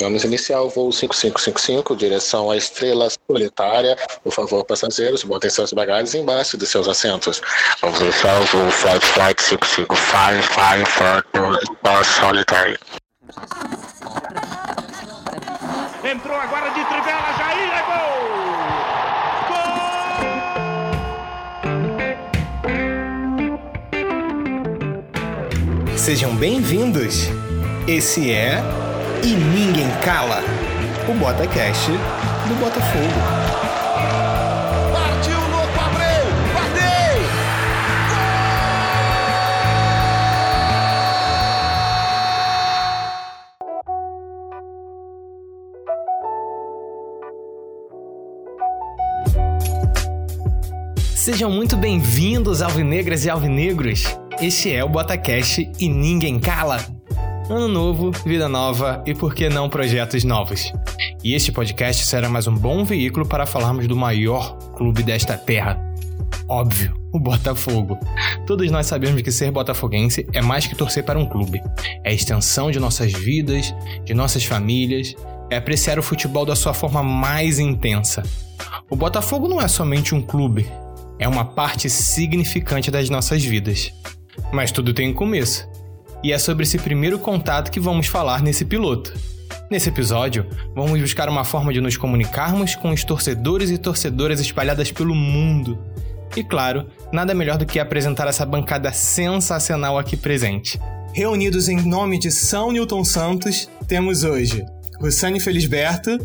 Vamos iniciar o voo 5555, direção à Estrela Solitária. Por favor, passageiros, botem seus bagagens embaixo de seus assentos. Vamos iniciar o voo Flight Flight 5555 for Estrela Solitária. Entrou agora de trivela, Jair é gol! Sejam bem-vindos. Esse é e ninguém cala. O BotaCast do Botafogo. Sejam muito bem-vindos, alvinegras e alvinegros. Este é o BotaCast e ninguém cala. Ano novo, vida nova e por que não projetos novos? E este podcast será mais um bom veículo para falarmos do maior clube desta terra. Óbvio, o Botafogo. Todos nós sabemos que ser botafoguense é mais que torcer para um clube. É a extensão de nossas vidas, de nossas famílias, é apreciar o futebol da sua forma mais intensa. O Botafogo não é somente um clube, é uma parte significante das nossas vidas. Mas tudo tem um começo e é sobre esse primeiro contato que vamos falar nesse piloto. Nesse episódio, vamos buscar uma forma de nos comunicarmos com os torcedores e torcedoras espalhadas pelo mundo. E claro, nada melhor do que apresentar essa bancada sensacional aqui presente. Reunidos em nome de São Newton Santos, temos hoje Russane Felisberto.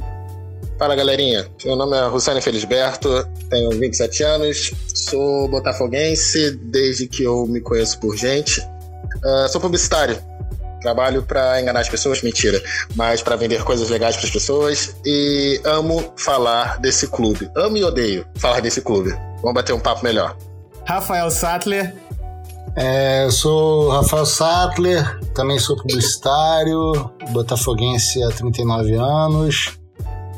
Fala galerinha, meu nome é Russane Felisberto, tenho 27 anos, sou botafoguense desde que eu me conheço por gente. Uh, sou publicitário. Trabalho para enganar as pessoas, mentira, mas para vender coisas legais para as pessoas e amo falar desse clube. Amo e odeio falar desse clube. Vamos bater um papo melhor. Rafael Sattler. É, eu sou Rafael Sattler, também sou publicitário, botafoguense há 39 anos,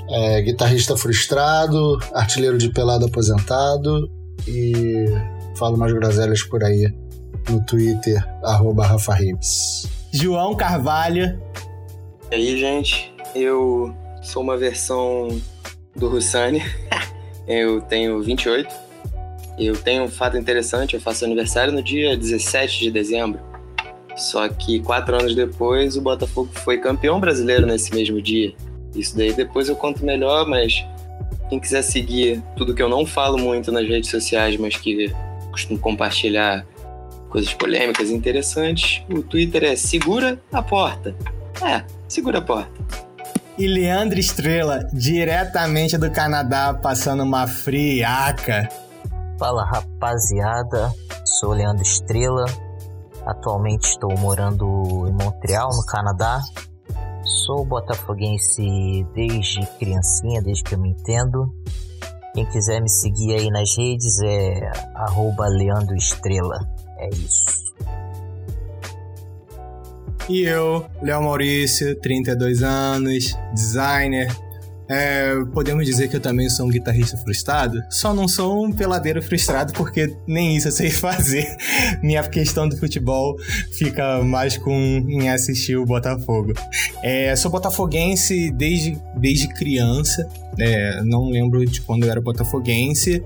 é, guitarrista frustrado, artilheiro de pelado aposentado e falo umas groselhas por aí no Twitter, arroba Rafa Ribes. João Carvalho. E aí, gente, eu sou uma versão do Russani. eu tenho 28. Eu tenho um fato interessante, eu faço aniversário no dia 17 de dezembro. Só que quatro anos depois, o Botafogo foi campeão brasileiro nesse mesmo dia. Isso daí depois eu conto melhor, mas quem quiser seguir tudo que eu não falo muito nas redes sociais, mas que costumo compartilhar coisas polêmicas e interessantes. O Twitter é Segura a Porta. É, segura a porta. E Leandro Estrela, diretamente do Canadá, passando uma friaca. Fala rapaziada, sou Leandro Estrela. Atualmente estou morando em Montreal, no Canadá. Sou botafoguense desde criancinha, desde que eu me entendo. Quem quiser me seguir aí nas redes é arroba Leandro Estrela. É isso. E eu, Léo Maurício, 32 anos, designer. É, podemos dizer que eu também sou um guitarrista frustrado? Só não sou um peladeiro frustrado porque nem isso eu sei fazer. Minha questão do futebol fica mais com em assistir o Botafogo. É, sou botafoguense desde, desde criança. É, não lembro de quando eu era botafoguense,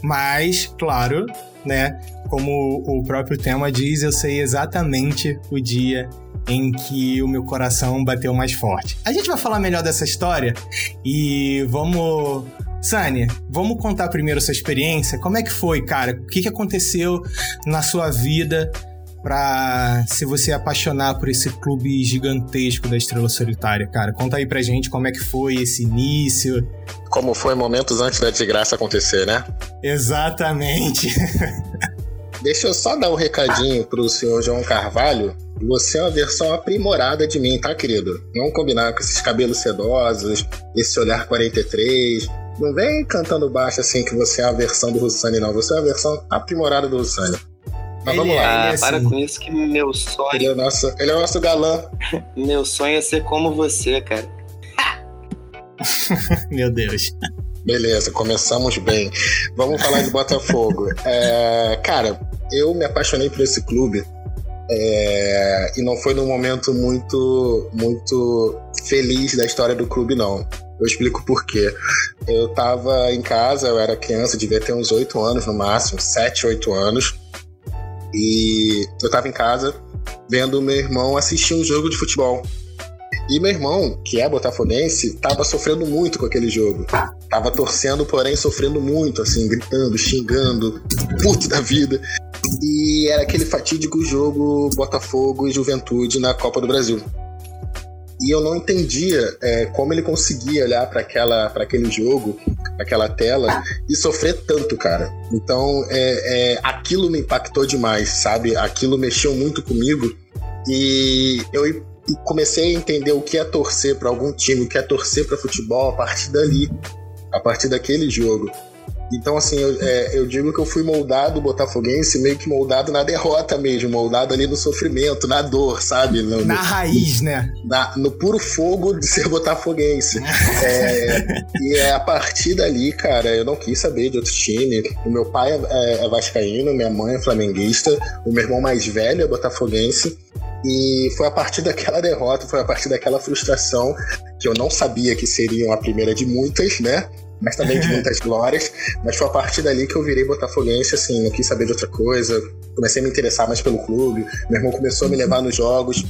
mas, claro, né? Como o próprio tema diz, eu sei exatamente o dia em que o meu coração bateu mais forte. A gente vai falar melhor dessa história e vamos. Sânia, vamos contar primeiro sua experiência. Como é que foi, cara? O que, que aconteceu na sua vida para se você apaixonar por esse clube gigantesco da Estrela Solitária, cara? Conta aí pra gente como é que foi esse início. Como foi momentos antes da desgraça acontecer, né? Exatamente. Deixa eu só dar um recadinho pro senhor João Carvalho. Você é uma versão aprimorada de mim, tá, querido? Não combinar com esses cabelos sedosos, esse olhar 43. Não vem cantando baixo assim que você é a versão do Russani, não. Você é a versão aprimorada do Russani. Mas vamos lá. É assim. para com isso que meu sonho. Ele é o nosso, ele é o nosso galã. meu sonho é ser como você, cara. meu Deus. Beleza, começamos bem. Vamos falar de Botafogo. É, cara, eu me apaixonei por esse clube É, e não foi num momento muito, muito feliz da história do clube, não. Eu explico por quê. Eu tava em casa, eu era criança, devia ter uns 8 anos no máximo, 7, 8 anos. E eu tava em casa vendo meu irmão assistir um jogo de futebol. E meu irmão, que é botafoguense, tava sofrendo muito com aquele jogo. Tava torcendo, porém sofrendo muito, assim, gritando, xingando, puto da vida. E era aquele fatídico jogo Botafogo e Juventude na Copa do Brasil. E eu não entendia é, como ele conseguia olhar para aquela para aquele jogo, aquela tela e sofrer tanto, cara. Então, é, é, aquilo me impactou demais, sabe? Aquilo mexeu muito comigo e eu comecei a entender o que é torcer para algum time, o que é torcer para futebol a partir dali, a partir daquele jogo. Então, assim, eu, é, eu, digo que eu fui moldado botafoguense, meio que moldado na derrota mesmo, moldado ali no sofrimento, na dor, sabe? No, na no, raiz, né? Na, no puro fogo de ser botafoguense. é, e é a partir dali, cara, eu não quis saber de outro time. O meu pai é, é vascaíno, minha mãe é flamenguista, o meu irmão mais velho é botafoguense. E foi a partir daquela derrota, foi a partir daquela frustração que eu não sabia que seriam a primeira de muitas, né? Mas também de muitas glórias. Mas foi a partir dali que eu virei botafoguense, assim, não quis saber de outra coisa. Comecei a me interessar mais pelo clube. Meu irmão começou a me levar nos jogos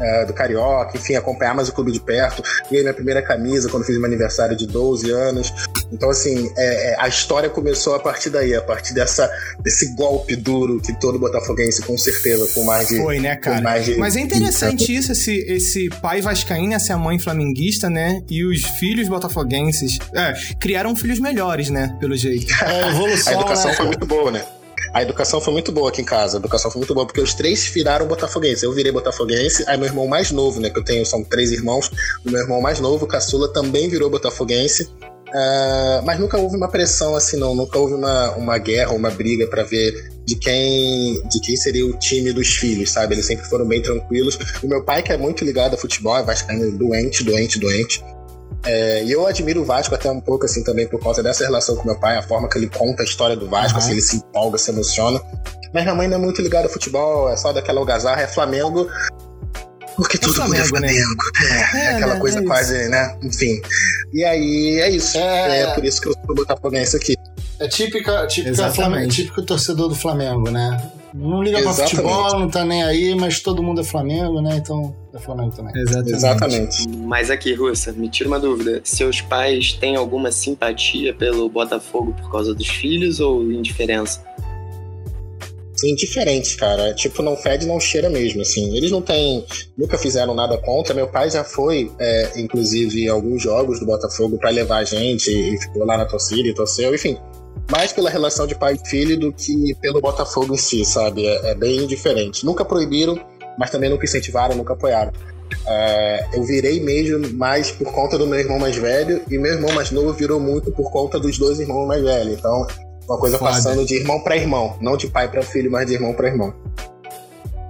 é, do Carioca, enfim, acompanhar mais o clube de perto. Ganhei minha primeira camisa quando fiz meu aniversário de 12 anos. Então, assim, é, é, a história começou a partir daí, a partir dessa, desse golpe duro que todo botafoguense, com certeza, com mais de. Foi, né, cara? De, Mas é interessante isso, esse, esse pai vascaíno, essa mãe flamenguista, né? E os filhos botafoguenses. É, criaram filhos melhores, né? Pelo jeito. É, a evolução. a educação né? foi muito boa, né? A educação foi muito boa aqui em casa. A educação foi muito boa, porque os três viraram botafoguense. Eu virei botafoguense, aí meu irmão mais novo, né? Que eu tenho, são três irmãos. O meu irmão mais novo, o caçula, também virou botafoguense. Uh, mas nunca houve uma pressão assim, não. Nunca houve uma, uma guerra, uma briga para ver de quem de quem seria o time dos filhos, sabe? Eles sempre foram bem tranquilos. O meu pai, que é muito ligado a futebol, é vascaíno doente, doente, doente. É, e eu admiro o Vasco até um pouco, assim, também por causa dessa relação com meu pai, a forma que ele conta a história do Vasco, uhum. assim, ele se empolga, se emociona. Mas minha mãe não é muito ligada ao futebol, é só daquela algazarra, é Flamengo. Porque é tudo Flamengo, é Flamengo. Né? É, é, aquela né, coisa é quase, né? Enfim. E aí é isso. É, é por isso que eu sou botafoguense aqui. É típica, típica Flamengo, típico torcedor do Flamengo, né? Não liga Exatamente. pra futebol, não tá nem aí, mas todo mundo é Flamengo, né? Então é Flamengo também. Exatamente. Exatamente. Mas aqui, Russa, me tira uma dúvida. Seus pais têm alguma simpatia pelo Botafogo por causa dos filhos ou indiferença? Indiferente, cara. Tipo, não fede, não cheira mesmo, assim. Eles não têm, nunca fizeram nada contra. Meu pai já foi, é, inclusive, em alguns jogos do Botafogo para levar a gente e ficou lá na torcida e torceu, enfim mais pela relação de pai e filho do que pelo Botafogo em si, sabe? É, é bem diferente. Nunca proibiram, mas também nunca incentivaram, nunca apoiaram. É, eu virei mesmo mais por conta do meu irmão mais velho e meu irmão mais novo virou muito por conta dos dois irmãos mais velhos. Então, uma coisa Foda. passando de irmão para irmão, não de pai para filho, mas de irmão para irmão.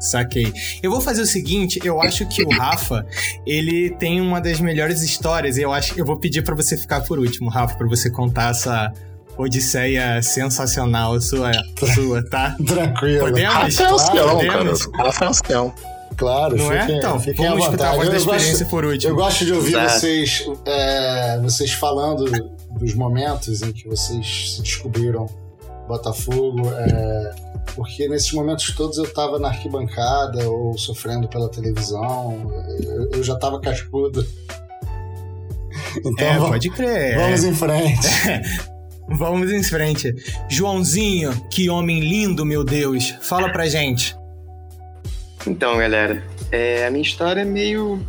Saquei. Eu vou fazer o seguinte, eu acho que o Rafa, ele tem uma das melhores histórias, eu acho eu vou pedir para você ficar por último, Rafa, para você contar essa Odisseia sensacional sua, sua tá? Tranquilo. Podemos? Rafael claro, podemos? Rafael Claro, não é? fiquem, é? Então, fiquem vamos à vontade. Eu, eu, gosto, por último. eu gosto de ouvir vocês, é, vocês falando dos momentos em que vocês se descobriram Botafogo, é, porque nesses momentos todos eu estava na arquibancada ou sofrendo pela televisão, eu, eu já estava cascudo. Então, é, vamos, pode crer. Vamos em frente. Vamos em frente. Joãozinho, que homem lindo, meu Deus. Fala pra gente. Então, galera, é, a minha história é meio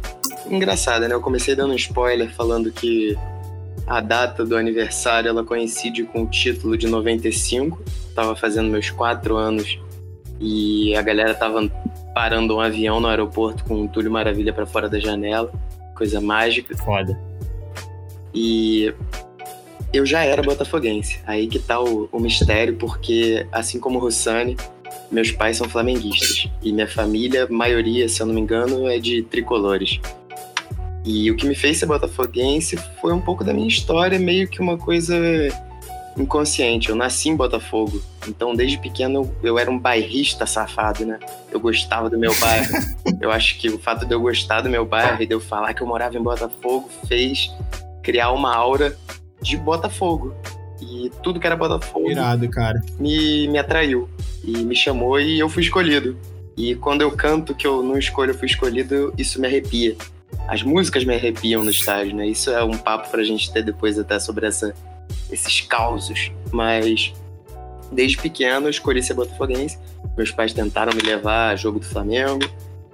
engraçada, né? Eu comecei dando um spoiler falando que a data do aniversário ela coincide com o título de 95. Tava fazendo meus quatro anos e a galera tava parando um avião no aeroporto com o Túlio Maravilha para fora da janela. Coisa mágica. Foda. E eu já era botafoguense. Aí que tá o, o mistério, porque assim como o Rossani, meus pais são flamenguistas. E minha família, maioria, se eu não me engano, é de tricolores. E o que me fez ser botafoguense foi um pouco da minha história, meio que uma coisa inconsciente. Eu nasci em Botafogo. Então, desde pequeno, eu era um bairrista safado, né? Eu gostava do meu bairro. eu acho que o fato de eu gostar do meu bairro e de eu falar que eu morava em Botafogo fez criar uma aura de Botafogo. E tudo que era Botafogo Irado, cara. me, me atraiu. E me chamou e eu fui escolhido. E quando eu canto que eu não escolho, eu fui escolhido, isso me arrepia. As músicas me arrepiam no estádio, né? Isso é um papo pra gente ter depois até sobre essa, esses causos. Mas desde pequeno eu escolhi ser botafoguense. Meus pais tentaram me levar a jogo do Flamengo,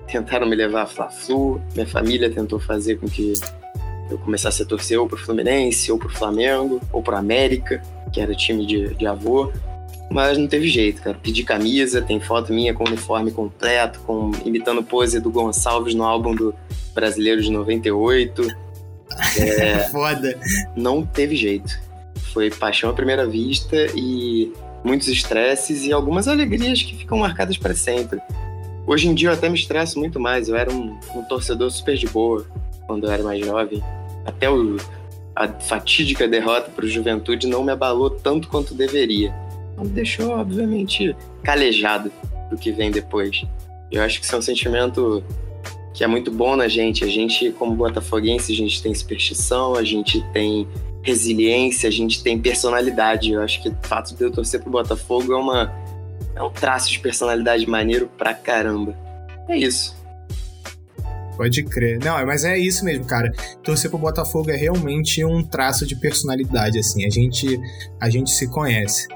tentaram me levar a Fla-Flu. Minha família tentou fazer com que eu começasse a torcer ou pro Fluminense, ou pro Flamengo, ou pro América, que era time de, de avô. Mas não teve jeito, cara. Pedi camisa, tem foto minha com uniforme completo, com imitando pose do Gonçalves no álbum do Brasileiro de 98. É, Foda. não teve jeito. Foi paixão à primeira vista e muitos estresses e algumas alegrias que ficam marcadas para sempre. Hoje em dia eu até me estresso muito mais. Eu era um, um torcedor super de boa quando eu era mais jovem. Até o, a fatídica derrota para o Juventude não me abalou tanto quanto deveria. Me deixou, obviamente, calejado do que vem depois. Eu acho que isso é um sentimento que é muito bom na gente. A gente, como botafoguense, a gente tem superstição, a gente tem resiliência, a gente tem personalidade. Eu acho que o fato de eu torcer pro Botafogo é uma é um traço de personalidade maneiro pra caramba. É isso. Pode crer. Não, mas é isso mesmo, cara. Torcer pro Botafogo é realmente um traço de personalidade, assim. A gente, a gente se conhece.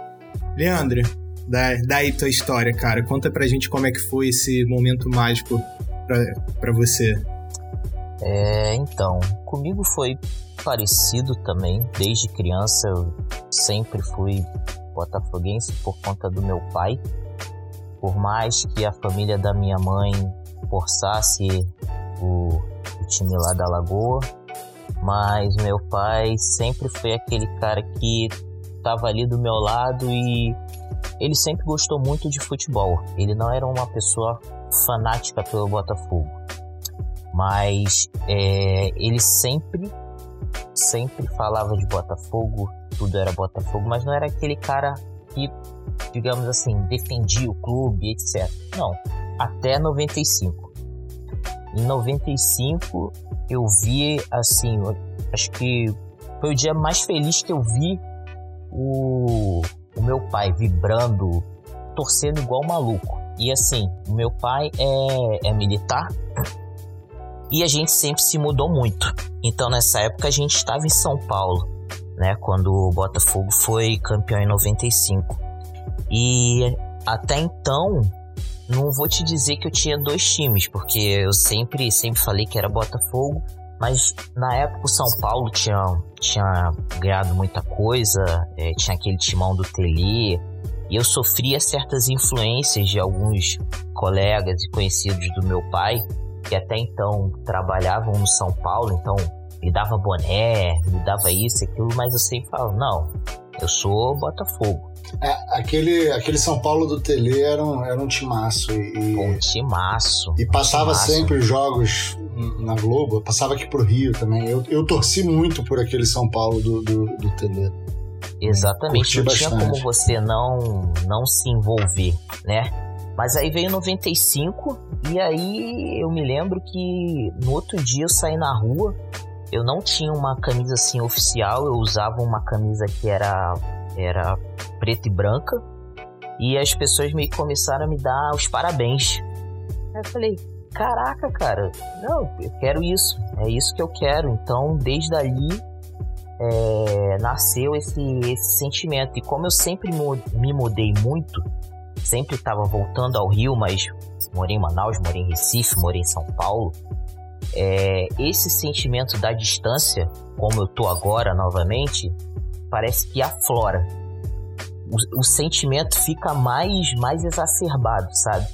Leandro, dá, dá aí tua história, cara. Conta pra gente como é que foi esse momento mágico pra, pra você. É, então, comigo foi parecido também. Desde criança eu sempre fui botafoguense por conta do meu pai. Por mais que a família da minha mãe forçasse o, o time lá da Lagoa, mas meu pai sempre foi aquele cara que estava ali do meu lado e ele sempre gostou muito de futebol. Ele não era uma pessoa fanática pelo Botafogo, mas é, ele sempre, sempre falava de Botafogo, tudo era Botafogo, mas não era aquele cara que, digamos assim, defendia o clube, etc. Não, até 95. Em 95 eu vi assim, acho que foi o dia mais feliz que eu vi o, o meu pai vibrando, torcendo igual maluco. E assim, o meu pai é, é militar e a gente sempre se mudou muito. Então nessa época a gente estava em São Paulo, né? Quando o Botafogo foi campeão em 95. E até então, não vou te dizer que eu tinha dois times, porque eu sempre, sempre falei que era Botafogo, mas na época o São Paulo tinha, tinha ganhado muita coisa, é, tinha aquele timão do Tele, e eu sofria certas influências de alguns colegas e conhecidos do meu pai, que até então trabalhavam no São Paulo, então me dava boné, me dava isso e aquilo, mas eu sempre falo, não, eu sou Botafogo. É, aquele, aquele São Paulo do Tele era um, era um timaço. E, Um timaço. e passava timaço. sempre jogos na Globo, passava aqui pro Rio também. Eu, eu torci muito por aquele São Paulo do, do, do Tele. Exatamente, Curti não tinha como você não, não se envolver, né? Mas aí veio 95 e aí eu me lembro que no outro dia eu saí na rua, eu não tinha uma camisa assim oficial, eu usava uma camisa que era, era preta e branca e as pessoas meio que começaram a me dar os parabéns. Eu falei, caraca, cara, não, eu quero isso, é isso que eu quero. Então desde ali é, nasceu esse, esse sentimento. E como eu sempre me mudei muito, sempre estava voltando ao Rio, mas morei em Manaus, morei em Recife, morei em São Paulo. é, esse sentimento da distância, como eu tô agora novamente, parece que aflora. O, o sentimento fica mais, mais exacerbado, sabe?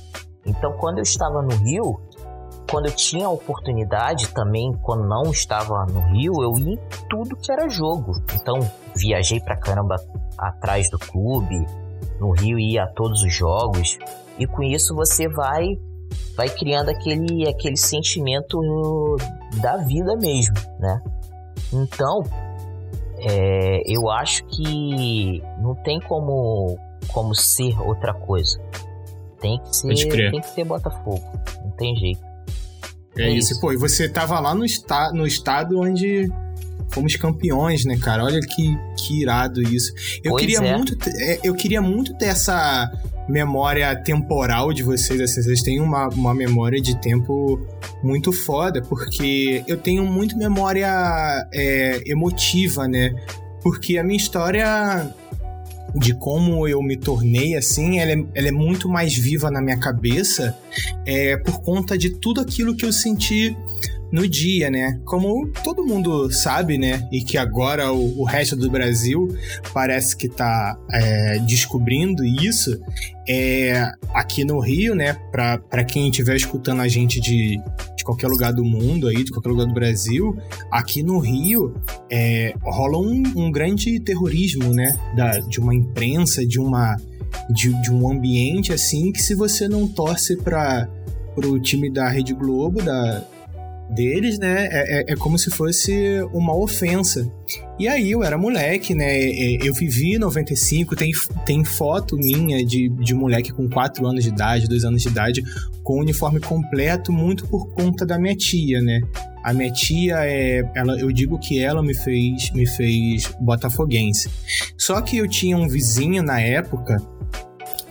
Então, quando eu estava no Rio, quando eu tinha a oportunidade também, quando não estava no Rio, eu ia em tudo que era jogo. Então, viajei pra caramba atrás do clube, no Rio ia a todos os jogos, e com isso você vai vai criando aquele aquele sentimento da vida mesmo, né? Então, É, eu acho que não tem como, como ser outra coisa. Tem que ser, tem que ser Botafogo. Não tem jeito. É, é isso. isso. Pô, e você tava lá no, esta no estado onde fomos campeões, né, cara? Olha que, que irado isso. Eu pois queria é. muito, é, eu queria muito ter essa memória temporal de vocês, assim, vocês têm uma, uma memória de tempo muito foda, porque eu tenho muito memória é, emotiva, né? Porque a minha história de como eu me tornei assim, ela é, ela é muito mais viva na minha cabeça é, por conta de tudo aquilo que eu senti no dia, né? Como todo mundo sabe, né? E que agora o, o resto do Brasil parece que tá é, descobrindo isso. É, aqui no Rio, né? Para quem estiver escutando a gente de, de qualquer lugar do mundo aí, de qualquer lugar do Brasil, aqui no Rio é, rola um, um grande terrorismo, né? Da, de uma imprensa, de uma de, de um ambiente assim que se você não torce para pro time da Rede Globo, da, deles, né, é, é, é, como se fosse uma ofensa. E aí eu era moleque, né, eu vivi em 95, tem, tem foto minha de, de moleque com 4 anos de idade, 2 anos de idade, com uniforme completo, muito por conta da minha tia, né. A minha tia, é, ela, eu digo que ela me fez, me fez botafoguense. Só que eu tinha um vizinho na época,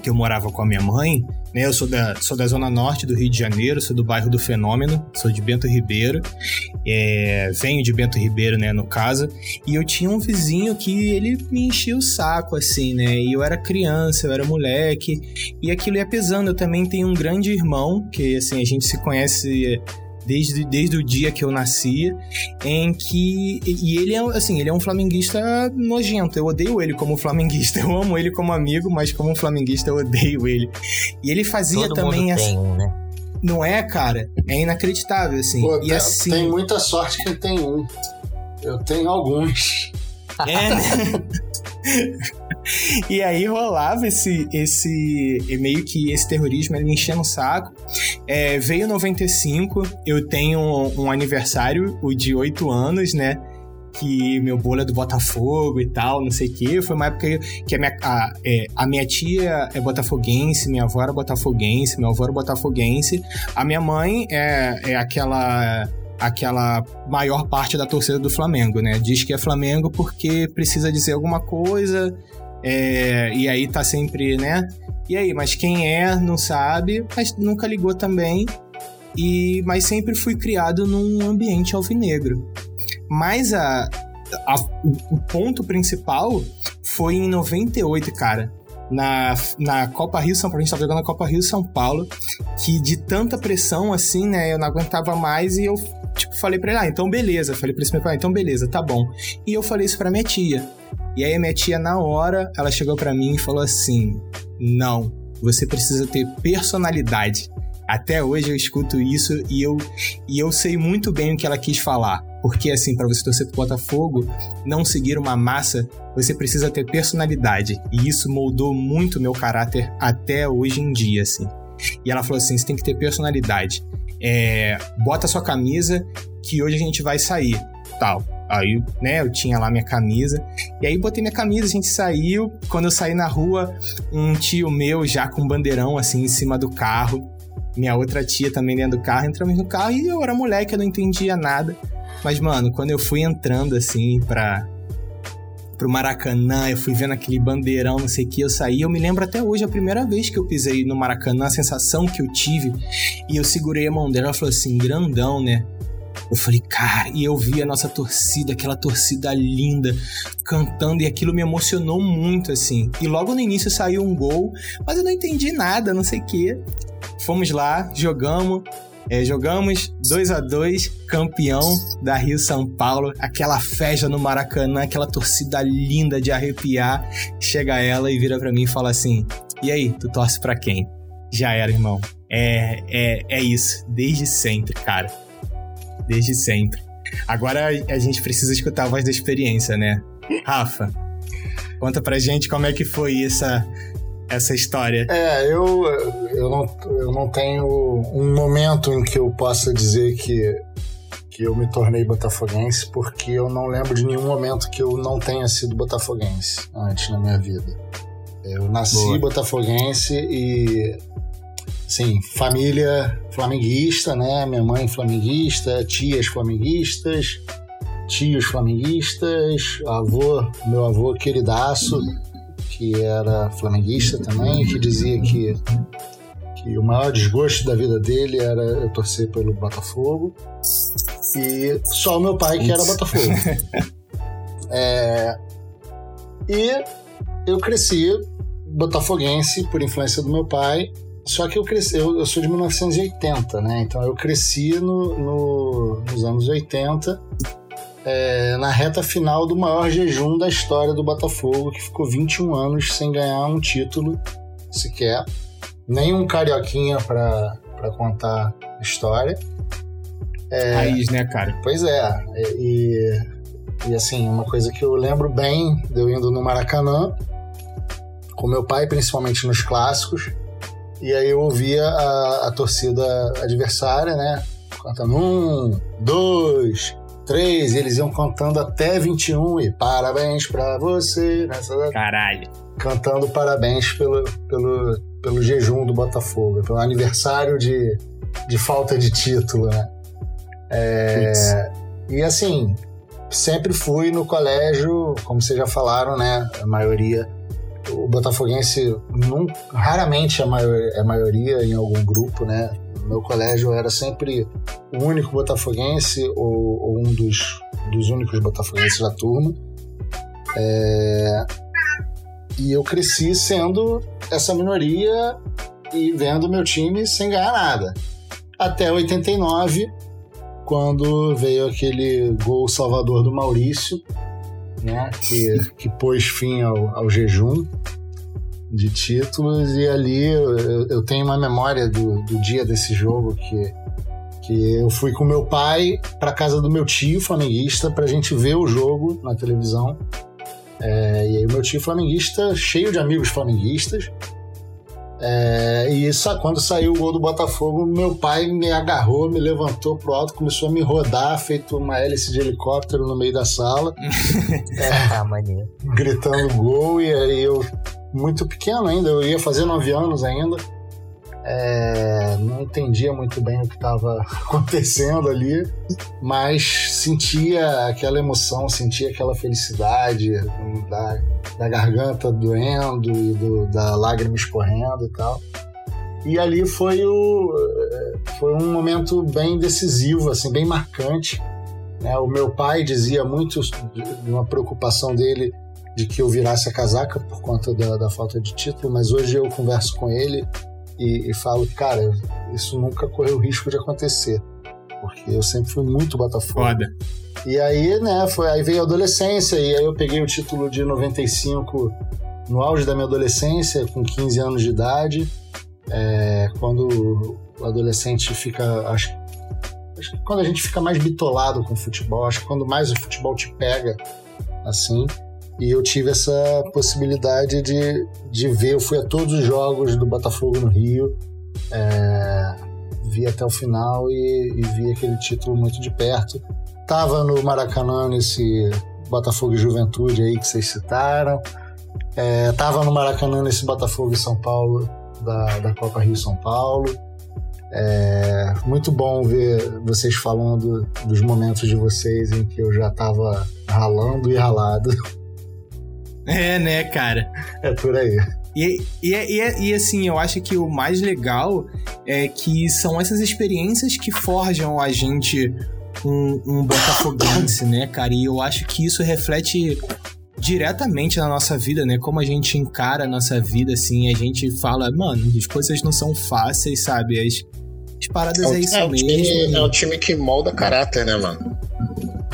que eu morava com a minha mãe, né? Eu sou da, sou da zona norte do Rio de Janeiro, sou do bairro do Fenômeno, sou de Bento Ribeiro, é, venho de Bento Ribeiro, né, no caso, e eu tinha um vizinho que ele me enchia o saco, assim, né? E eu era criança, eu era moleque, e aquilo ia pesando. Eu também tenho um grande irmão, que, assim, a gente se conhece desde, desde o dia que eu nasci, em que e ele é assim, ele é um flamenguista nojento. Eu odeio ele como flamenguista. Eu amo ele como amigo, mas como flamenguista eu odeio ele. E ele fazia Todo também tem um, né? Não é, cara? É inacreditável assim. Pô, e tem, assim, tem muita sorte que tem um. Eu tenho alguns. É, né? e aí rolava esse, esse meio que esse terrorismo ele enchendo o saco. É, veio 95, eu tenho um, aniversário, o de 8 anos, né? que meu bolo é do Botafogo e tal, não sei o quê. Foi uma época que a minha, a, é, a, minha tia é botafoguense, minha avó era botafoguense, meu avô era botafoguense. A minha mãe é, é aquela aquela maior parte da torcida do Flamengo, né? Diz que é Flamengo porque precisa dizer alguma coisa, é, e aí tá sempre, né? E aí, mas quem é, não sabe, mas nunca ligou também. E, mas sempre fui criado num ambiente alvinegro. Mas a, a, o ponto principal foi em 98, cara na, na Copa Rio São Paulo, a gente tava jogando na Copa Rio São Paulo, que de tanta pressão assim, né, eu não aguentava mais e eu falei para ele: "Ah, então beleza". Falei para esse meu pai: "Então beleza, tá bom". E eu falei isso para minha tia. E aí a minha tia na hora, ela chegou para mim e falou assim: "Não, você precisa ter personalidade". Até hoje eu escuto isso e eu, e eu sei muito bem o que ela quis falar. Porque, assim, para você torcer pro Botafogo, não seguir uma massa, você precisa ter personalidade. E isso moldou muito meu caráter até hoje em dia, assim. E ela falou assim: você tem que ter personalidade. É, bota sua camisa que hoje a gente vai sair. Tal. Aí, né, eu tinha lá minha camisa. E aí botei minha camisa, a gente saiu. Quando eu saí na rua, um tio meu já com um bandeirão assim em cima do carro minha outra tia também dentro do carro, entramos no carro e eu era moleque, eu não entendia nada. Mas, mano, quando eu fui entrando assim pra, pro Maracanã, eu fui vendo aquele bandeirão, não sei o que, eu saí. Eu me lembro até hoje, a primeira vez que eu pisei no Maracanã, a sensação que eu tive. E eu segurei a mão dela, ela falou assim, grandão, né? Eu falei, cara, e eu vi a nossa torcida, aquela torcida linda, cantando, e aquilo me emocionou muito, assim. E logo no início saiu um gol, mas eu não entendi nada, não sei o quê fomos lá, jogamos. É, jogamos 2 a 2 campeão da Rio São Paulo, aquela festa no Maracanã, aquela torcida linda de arrepiar. Chega ela e vira para mim e fala assim: E aí, tu torce para quem? Já era, irmão. É, é, é isso, desde sempre, cara. Desde sempre. Agora a gente precisa escutar a voz da experiência, né? Rafa, conta pra gente como é que foi essa essa história? É, eu, eu, não, eu não tenho um momento em que eu possa dizer que, que eu me tornei botafoguense, porque eu não lembro de nenhum momento que eu não tenha sido botafoguense antes na minha vida. Eu nasci Boa. botafoguense e sim, família flamenguista, né? Minha mãe flamenguista, tias flamenguistas, tios flamenguistas, avô, meu avô queridaço, que era flamenguista também, que dizia que, que o maior desgosto da vida dele era eu torcer pelo Botafogo. E só o meu pai que era Botafogo. é, e eu cresci botafoguense por influência do meu pai. Só que eu cresci, eu, eu sou de 1980, né? Então eu cresci no, no, nos anos 80 é, na reta final do maior jejum da história do Botafogo, que ficou 21 anos sem ganhar um título sequer, nem um carioquinha para contar história. É, Raiz, né, cara? Pois é, e, e assim, uma coisa que eu lembro bem de eu indo no Maracanã, com meu pai, principalmente nos clássicos, e aí eu ouvia a, a torcida adversária, né, cantando um, dois, três, eles iam cantando até 21 e parabéns pra você nessa Caralho. Cantando parabéns pelo, pelo, pelo jejum do Botafogo, pelo aniversário de, de falta de título, né? É, e assim, sempre fui no colégio, como vocês já falaram, né? A maioria. O botafoguense raramente é, maior, é maioria em algum grupo, né? Meu colégio era sempre o único botafoguense ou, ou um dos, dos únicos botafoguenses da turma. É, e eu cresci sendo essa minoria e vendo meu time sem ganhar nada. Até 89, quando veio aquele gol salvador do Maurício, né, que, que pôs fim ao, ao jejum de títulos e ali eu, eu tenho uma memória do, do dia desse jogo que que eu fui com meu pai para casa do meu tio flamenguista para a gente ver o jogo na televisão. É, e aí o meu tio flamenguista, cheio de amigos flamenguistas. É, e isso, quando saiu o gol do Botafogo, meu pai me agarrou, me levantou pro alto, começou a me rodar, feito uma hélice de helicóptero no meio da sala. é, ah, gritando gol, e aí eu muito pequeno ainda, eu ia fazer nove anos ainda. É, não entendia muito bem o que estava acontecendo ali, mas sentia aquela emoção, sentia aquela felicidade da, da garganta doendo e do, da lágrima escorrendo e tal. E ali foi, o, foi um momento bem decisivo, assim, bem marcante. Né? O meu pai dizia muito de uma preocupação dele de que eu virasse a casaca por conta da, da falta de título, mas hoje eu converso com ele e, e falo, cara, isso nunca correu risco de acontecer, porque eu sempre fui muito Botafogo. Foda. E aí, né, foi, aí veio a adolescência, e aí eu peguei o título de 95 no auge da minha adolescência, com 15 anos de idade, é, quando o adolescente fica, acho, acho que quando a gente fica mais bitolado com o futebol, acho que quando mais o futebol te pega, assim, e eu tive essa possibilidade de, de ver. Eu fui a todos os jogos do Botafogo no Rio, é, vi até o final e, e, vi aquele título muito de perto. Tava no Maracanã nesse Botafogo e Juventude aí que vocês citaram. É, tava no Maracanã nesse Botafogo e São Paulo da, da Copa Rio São Paulo. É muito bom ver vocês falando dos momentos de vocês em que eu já estava ralando e ralado. É, né, cara? É por aí. E, e, e, e, assim, eu acho que o mais legal é que são essas experiências que forjam a gente um, um botafoguense, né, cara? E eu acho que isso reflete diretamente na nossa vida, né? Como a gente encara a nossa vida, assim, a gente fala, mano, as coisas não são fáceis, sabe? As, as paradas é, é isso é mesmo. Time, né? é o time que molda caráter, né, mano?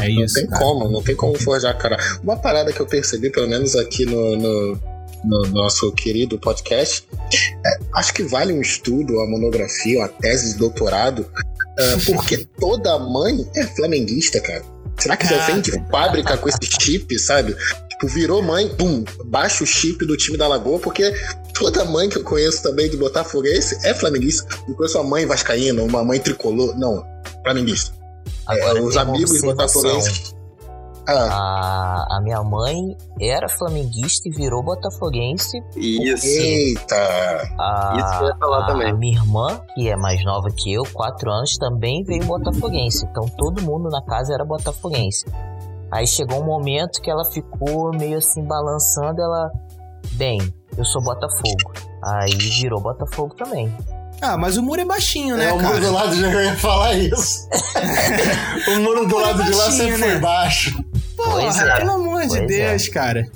É isso. Não tem cara. como, não tem como forjar caráter. Uma parada que eu percebi, pelo menos aqui no, no, no nosso querido podcast, é, acho que vale um estudo, uma monografia, uma tese de doutorado, é, porque toda mãe é flamenguista, cara. Será que já vem de fábrica com esse chip, sabe? Tipo, virou mãe, pum, baixa o chip do time da Lagoa, porque toda mãe que eu conheço também de Botafoguense é flamenguista. Não conheço uma mãe vascaína, uma mãe tricolor, não, flamenguista. Agora É, os amigos observação. botafoguenses. Ah, A, a minha mãe era flamenguista e virou botafoguense. Isso. eita! A, Isso que eu ia falar a também. minha irmã, que é mais nova que eu, 4 anos, também veio botafoguense. Então todo mundo na casa era botafoguense. Aí chegou um momento que ela ficou meio assim balançando. Ela, bem, eu sou Botafogo. Aí virou Botafogo também. Ah, mas o muro é baixinho, né, é, o muro cara? do lado de eu ia falar isso. o muro do Muro lado de lá sempre né? foi baixo. Porra, Pois é. pelo amor de Pois Deus, cara.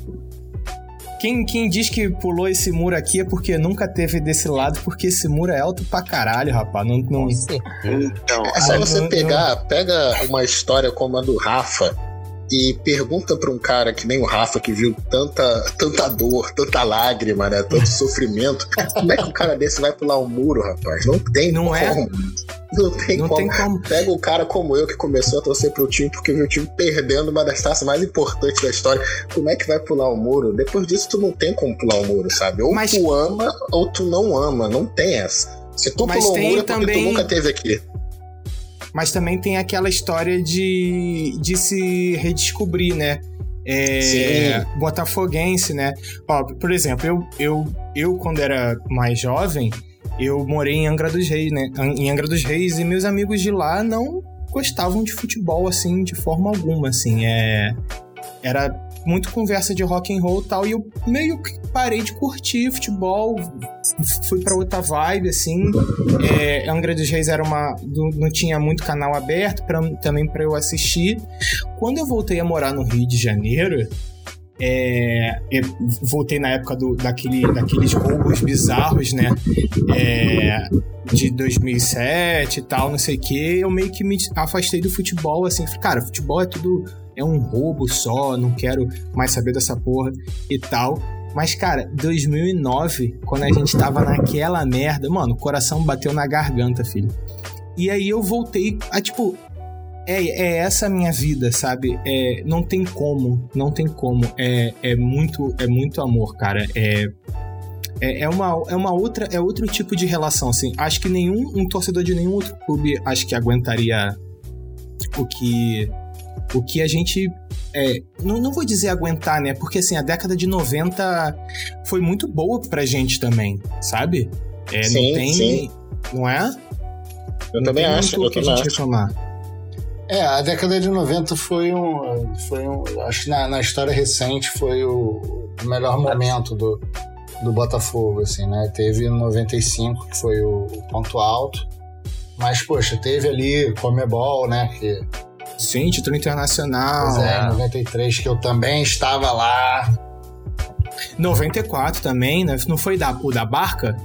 Quem, quem diz que pulou esse muro aqui é porque nunca teve desse lado, porque esse muro é alto pra caralho, rapaz. Não, não... Então, É só Ah, você pegar, pega uma história como a do Rafa e pergunta pra um cara que nem o Rafa, que viu tanta, tanta dor, tanta lágrima, né? Tanto sofrimento. Como é que um cara desse vai pular um muro, rapaz? Não tem Não como. é? Não tem Não como. tem como. Pega um cara como eu que começou a torcer pro time porque viu o time perdendo uma das taças mais importantes da história. Como é que vai pular o muro? Depois disso, tu não tem como pular o muro, sabe? Ou Mas- tu ama ou tu não ama. Não tem essa. Se tu Mas pulou o muro é porque também- tu nunca teve aqui. Mas também tem aquela história de, de se redescobrir, né? É, Sim. botafoguense, né? Ó, por exemplo, eu, eu, eu, quando era mais jovem, eu morei em Angra dos Reis, né? Em Angra dos Reis, e meus amigos de lá não gostavam de futebol, assim, de forma alguma, assim. É, era muito conversa de rock and roll e tal, e eu meio que parei de curtir futebol, fui pra outra vibe, assim. É, Angra dos Reis era uma. Não, tinha muito canal aberto pra, também para eu assistir. Quando eu voltei a morar no Rio de Janeiro, é, eu voltei na época do, daquele, daqueles roubos bizarros, né? É, de 2007 e tal, não sei o que. Eu meio que me afastei do futebol, assim. Cara, futebol é tudo. É um roubo só, não quero mais saber dessa porra e tal. Mas, cara, 2009, quando a gente tava naquela merda, mano, o coração bateu na garganta, filho. E aí eu voltei a, tipo, é, é essa a minha vida, sabe? É, não tem como, não tem como. É, é, muito, é muito amor, cara. É, é, é, uma, é uma outra, é outro tipo de relação, assim. Acho que nenhum, um torcedor de nenhum outro clube, acho que aguentaria o que, o que a gente é, não, não vou dizer aguentar, né? Porque assim, a década de 90 foi muito boa pra gente também, sabe? É, Sim, não tem. sim. Não é? Eu Não também acho, eu que a também gente acho. reclamar. É, a década de 90 foi um. Foi um acho que na, na história recente foi o, o melhor momento do, do Botafogo, assim, né? Teve 95, que foi o, o ponto alto. Mas, poxa, teve ali Comebol, né? Que, Sim, título internacional. pois é, é. 93, que eu também estava lá. 94 também, né? Não foi da, o da barca?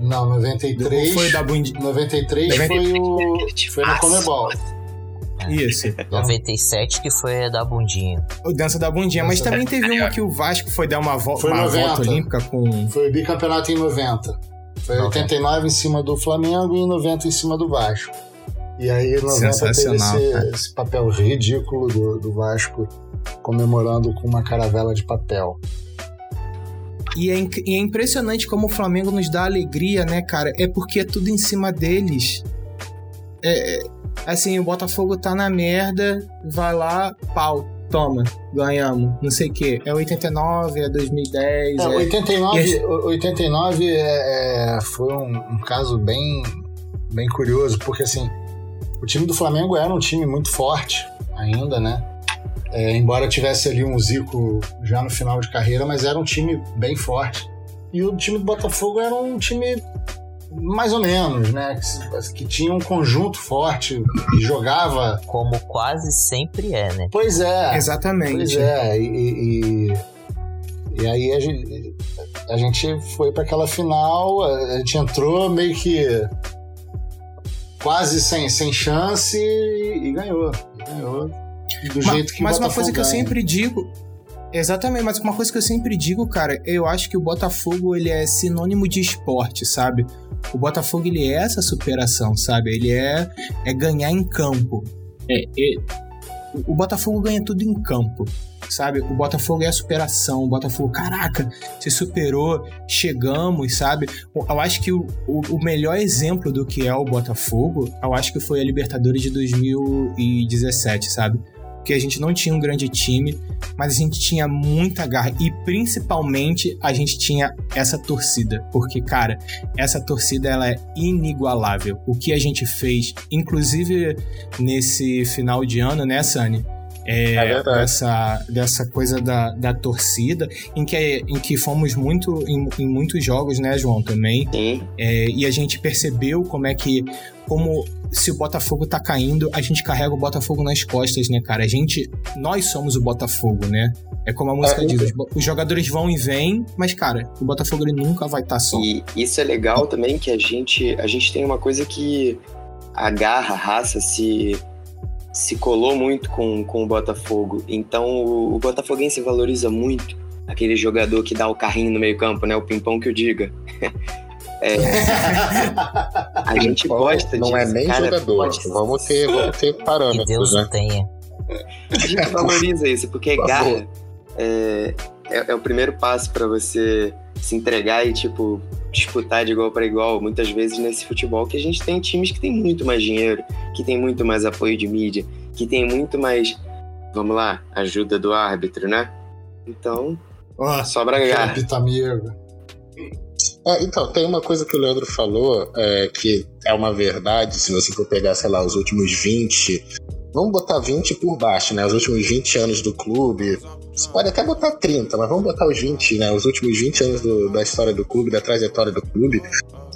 Não, 93. Ou foi da Bundi... 93 foi o. Foi no Comebol. Isso. 97 que foi a da bundinha. O Dança da Bundinha. Mas Dança também teve uma que o Vasco foi dar uma, vo Foi uma 90. volta olímpica com. Foi o bicampeonato em 90. Foi 90. 89 em cima do Flamengo e 90 em cima do Vasco. E aí 90 teve esse, cara. esse papel ridículo do, do Vasco comemorando com uma caravela de papel. E é, e é impressionante como o Flamengo nos dá alegria, né, cara? É porque é tudo em cima deles. É, é, assim, o Botafogo tá na merda, vai lá, pau, toma, ganhamos, não sei o quê. É 89, é 2010, É, é... 89, e esse- 89 é, é, foi um, um caso bem, bem curioso, porque assim, o time do Flamengo era um time muito forte ainda, né? É, embora tivesse ali um Zico já no final de carreira, mas era um time bem forte. E o time do Botafogo era um time mais ou menos, né? Que, que tinha um conjunto forte e jogava. Como quase sempre é, né? Pois é. Exatamente. Pois é, e, e, e aí a gente, a gente foi para aquela final, a gente entrou meio que quase sem, sem chance e, e ganhou. Ganhou do Ma- jeito que mas uma coisa que eu sempre digo. Exatamente, mas uma coisa que eu sempre digo, cara, eu acho que o Botafogo ele é sinônimo de esporte, sabe? O Botafogo ele é essa superação, sabe? Ele é, é ganhar em campo. É, é- o Botafogo ganha tudo em campo, sabe? O Botafogo é a superação. O Botafogo, caraca, se superou, chegamos, sabe? Eu acho que o, o, o melhor exemplo do que é o Botafogo, eu acho que foi a Libertadores de 2017, sabe? porque a gente não tinha um grande time, mas a gente tinha muita garra e principalmente a gente tinha essa torcida, porque cara, essa torcida ela é inigualável. O que a gente fez, inclusive nesse final de ano, né, Sani? É, é dessa, dessa coisa da, da torcida, em que, em que fomos muito em, em muitos jogos, né, João, também. Sim. É, e a gente percebeu como é que como se o Botafogo tá caindo, a gente carrega o Botafogo nas costas, né, cara? A gente, nós somos o Botafogo, né? É como a música é, diz, os jogadores vão e vêm, mas cara, o Botafogo ele nunca vai estar tá só. E isso é legal também que a gente, a gente tem uma coisa que a garra, a raça se se colou muito com, com o Botafogo. Então o, o Botafoguense valoriza muito aquele jogador que dá o carrinho no meio-campo, né? O pimpão que eu diga. É, a gente gosta Não é nem cara, jogador. Vamos ter, vamos ter parâmetros, que Deus né? tenha. A gente valoriza isso, porque garra é, é, é, o primeiro passo para você se entregar e, tipo, disputar de igual para igual. Muitas vezes nesse futebol que a gente tem times que tem muito mais dinheiro, que tem muito mais apoio de mídia, que tem muito mais, vamos lá, ajuda do árbitro, né? Então, oh, sobra garra. É, então, tem uma coisa que o Leandro falou é, que é uma verdade, se você for pegar, sei lá, os últimos 20. Vamos botar 20 por baixo, né? Os últimos 20 anos do clube. Você pode até botar 30, mas vamos botar os 20, né? Os últimos 20 anos do, da história do clube, da trajetória do clube.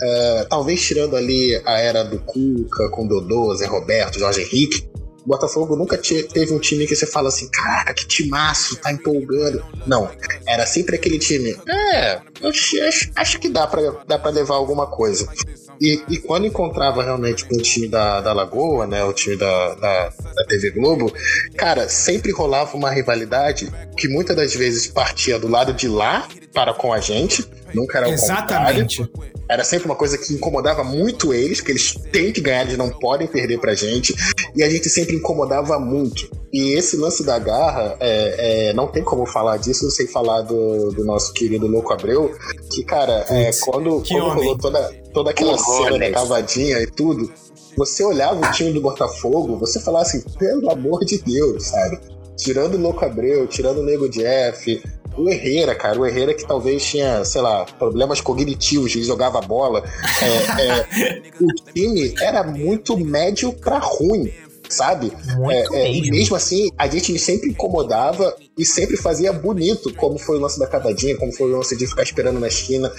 É, talvez tirando ali a era do Cuca, com Dodô, Zé Roberto, Jorge Henrique, o Botafogo nunca teve um time que você fala assim, caraca, que timaço, tá empolgando. Não, era sempre aquele time, é, eu acho, acho que dá pra, dá pra levar alguma coisa. E, e quando encontrava realmente com o time da, da Lagoa, né, o time da, da, da TV Globo, cara, sempre rolava uma rivalidade que muitas das vezes partia do lado de lá para com a gente, nunca era o Exatamente. Contrário. Era sempre uma coisa que incomodava muito eles, que eles têm que ganhar, eles não podem perder pra gente. E a gente sempre incomodava muito. E esse lance da garra, é, é, não tem como falar disso sem falar do, do nosso querido Louco Abreu, que, cara, é, quando, quando rolou toda, toda aquela cena da cavadinha e tudo, você olhava o time do Botafogo, você falava assim, pelo amor de Deus, sabe? Tirando o Louco Abreu, tirando o Nego Jeff, o Herrera, cara, o Herrera que talvez tinha, sei lá, problemas cognitivos, ele jogava bola. É, é, o time era muito médio para ruim sabe? Muito é, é, mesmo. mesmo assim, a gente sempre incomodava e sempre fazia bonito, como foi o lance da cavadinha, como foi o lance de ficar esperando na esquina.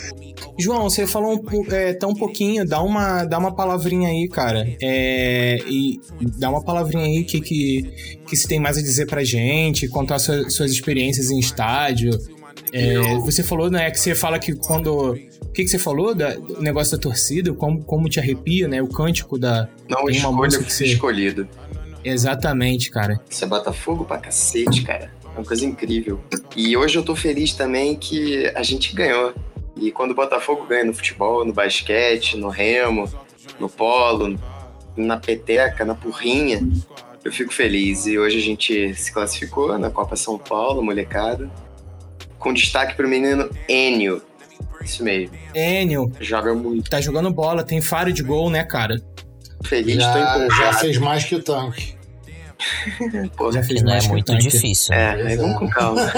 João, você falou um, é, tão pouquinho, dá uma, dá uma palavrinha aí, cara. É, e dá uma palavrinha aí que, que, que se tem mais a dizer pra gente, contar suas, suas experiências em estádio. É, você falou, né, que você fala que quando. O que, que você falou da, do negócio da torcida, como, como te arrepia, né? O cântico da. Não, tem uma música que você... escolhido. Exatamente, cara. Isso é Botafogo pra cacete, cara. É uma coisa incrível. E hoje eu tô feliz também que a gente ganhou. E quando o Botafogo ganha no futebol, no basquete, no remo, no polo, na peteca, na porrinha, eu fico feliz. E hoje a gente se classificou na Copa São Paulo, molecada. Com destaque pro menino Enio. Isso mesmo. Enio. Joga muito. Tá jogando bola, tem faro de gol, né, cara? Feliz, já, tô empolgado. Já fez mais que o tanque. Pô, já fez não é muito difícil. Né? É, vamos com calma.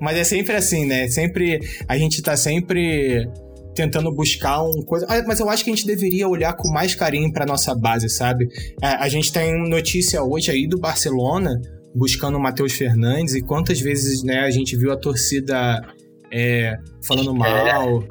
Mas é sempre assim, né? Sempre. A gente tá sempre tentando buscar um coisa. Ah, mas eu acho que a gente deveria olhar com mais carinho para nossa base, sabe? É, a gente tem notícia hoje aí do Barcelona buscando o Matheus Fernandes e quantas vezes né, a gente viu a torcida é, falando mal